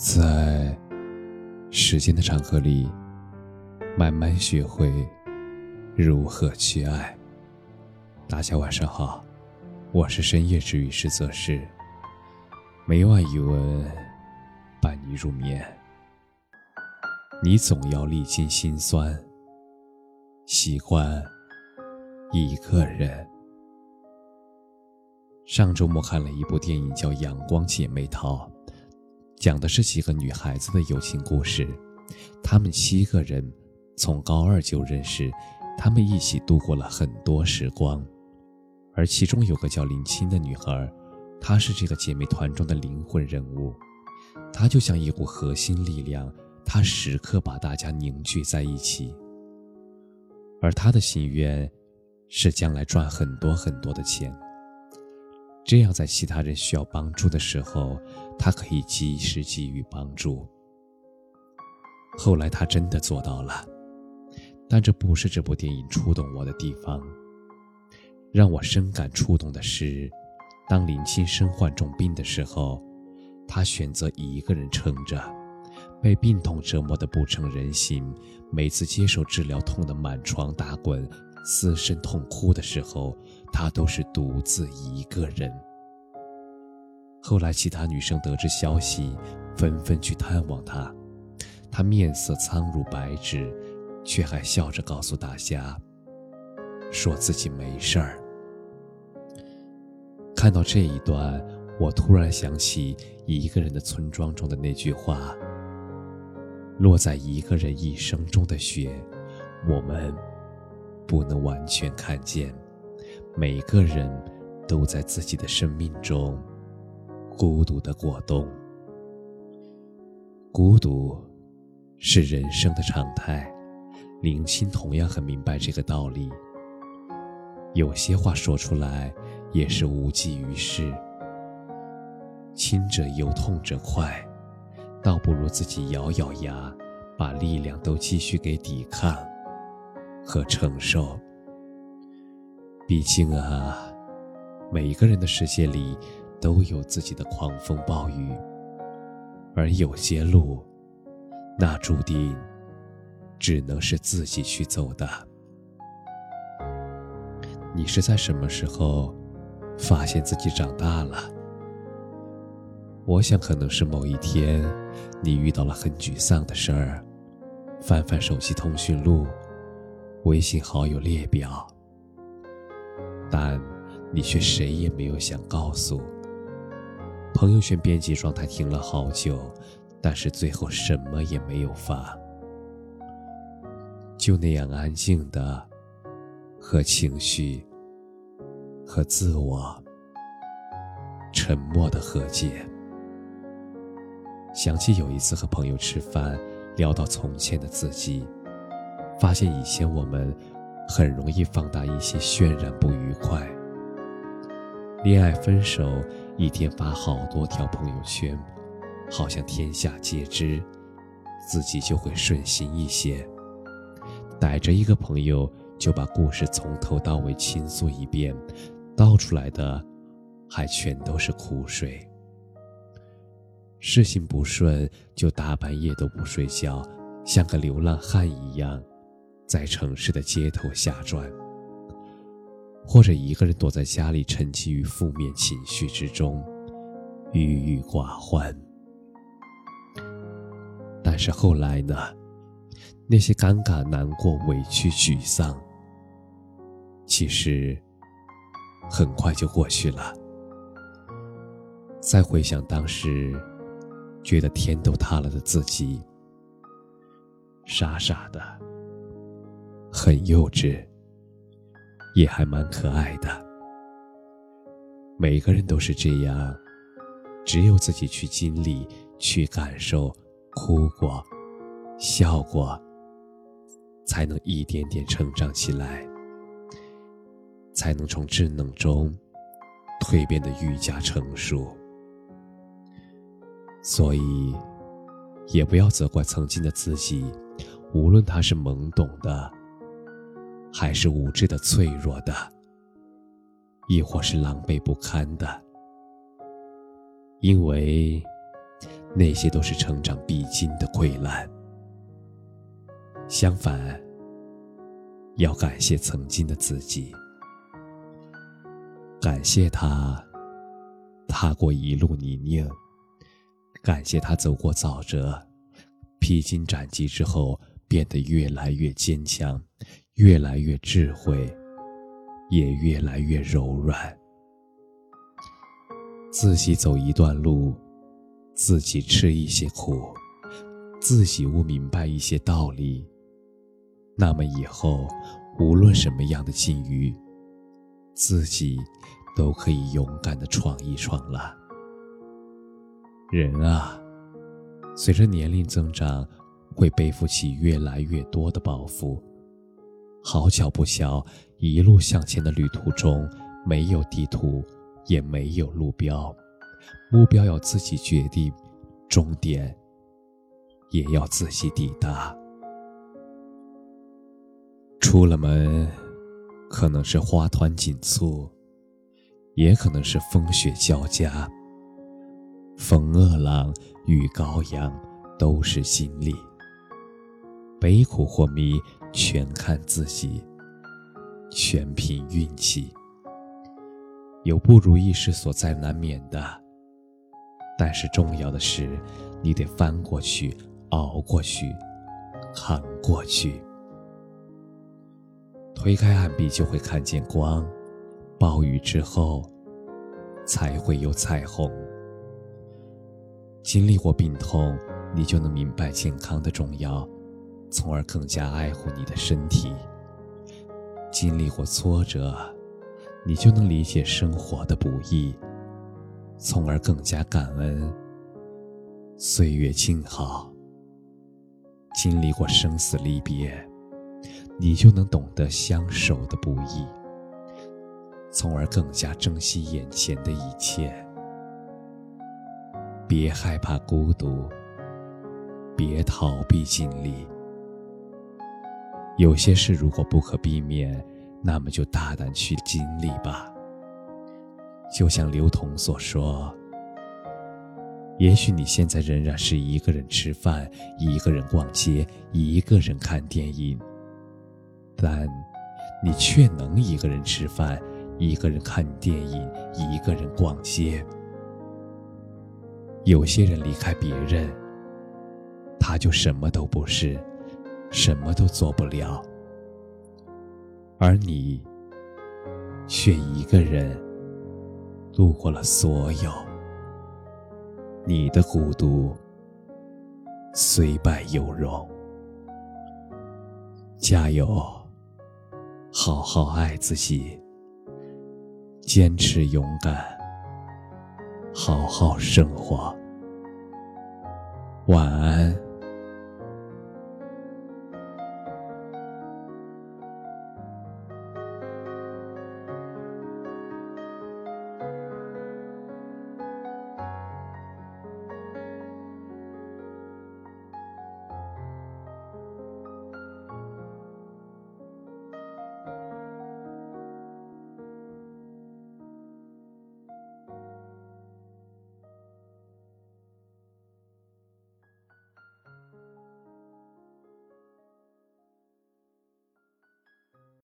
在时间的长河里，慢慢学会如何去爱。大家晚上好，我是深夜治愈师泽是每晚一文伴你入眠。你总要历经心酸，习惯一个人。上周末看了一部电影，叫《阳光姐妹淘》。讲的是几个女孩子的友情故事，她们七个人从高二就认识，她们一起度过了很多时光，而其中有个叫林青的女孩，她是这个姐妹团中的灵魂人物，她就像一股核心力量，她时刻把大家凝聚在一起，而她的心愿是将来赚很多很多的钱。这样，在其他人需要帮助的时候，他可以及时给予帮助。后来，他真的做到了，但这不是这部电影触动我的地方。让我深感触动的是，当林青身患重病的时候，他选择一个人撑着，被病痛折磨得不成人形，每次接受治疗，痛得满床打滚。嘶声痛哭的时候，他都是独自一个人。后来，其他女生得知消息，纷纷去探望他。他面色苍如白纸，却还笑着告诉大家，说自己没事儿。看到这一段，我突然想起《一个人的村庄》中的那句话：“落在一个人一生中的雪，我们。”不能完全看见，每个人都在自己的生命中孤独的过冬。孤独是人生的常态，林青同样很明白这个道理。有些话说出来也是无济于事，亲者忧，痛者快，倒不如自己咬咬牙，把力量都继续给抵抗。和承受。毕竟啊，每一个人的世界里都有自己的狂风暴雨，而有些路，那注定只能是自己去走的。你是在什么时候发现自己长大了？我想，可能是某一天，你遇到了很沮丧的事儿，翻翻手机通讯录。微信好友列表，但你却谁也没有想告诉。朋友圈编辑状态停了好久，但是最后什么也没有发，就那样安静的和情绪和自我沉默的和解。想起有一次和朋友吃饭，聊到从前的自己。发现以前我们很容易放大一些渲染不愉快，恋爱分手一天发好多条朋友圈，好像天下皆知，自己就会顺心一些。逮着一个朋友就把故事从头到尾倾诉一遍，倒出来的还全都是苦水。事情不顺就大半夜都不睡觉，像个流浪汉一样。在城市的街头瞎转，或者一个人躲在家里，沉寂于负面情绪之中，郁郁寡欢。但是后来呢？那些尴尬、难过、委屈、沮丧，其实很快就过去了。再回想当时，觉得天都塌了的自己，傻傻的。很幼稚，也还蛮可爱的。每个人都是这样，只有自己去经历、去感受、哭过、笑过，才能一点点成长起来，才能从稚嫩中蜕变得愈加成熟。所以，也不要责怪曾经的自己，无论他是懵懂的。还是无知的、脆弱的，亦或是狼狈不堪的，因为那些都是成长必经的溃烂。相反，要感谢曾经的自己，感谢他踏过一路泥泞，感谢他走过沼泽，披荆斩棘之后变得越来越坚强，越来越智慧，也越来越柔软。自己走一段路，自己吃一些苦，自己悟明白一些道理，那么以后无论什么样的境遇，自己都可以勇敢的闯一闯了。人啊，随着年龄增长，会背负起越来越多的包袱。好巧不巧，一路向前的旅途中，没有地图。也没有路标，目标要自己决定，终点也要自己抵达。出了门，可能是花团锦簇，也可能是风雪交加。逢恶狼与羔羊都是经历，悲苦或迷，全看自己，全凭运气。有不如意是所在难免的，但是重要的是，你得翻过去，熬过去，扛过去。推开暗壁就会看见光，暴雨之后才会有彩虹。经历过病痛，你就能明白健康的重要，从而更加爱护你的身体。经历过挫折。你就能理解生活的不易，从而更加感恩岁月静好。经历过生死离别，你就能懂得相守的不易，从而更加珍惜眼前的一切。别害怕孤独，别逃避经历。有些事如果不可避免。那么就大胆去经历吧。就像刘同所说：“也许你现在仍然是一个人吃饭，一个人逛街，一个人看电影，但你却能一个人吃饭，一个人看电影，一个人逛街。有些人离开别人，他就什么都不是，什么都做不了。”而你，却一个人度过了所有。你的孤独虽败犹荣。加油，好好爱自己，坚持勇敢，好好生活。晚安。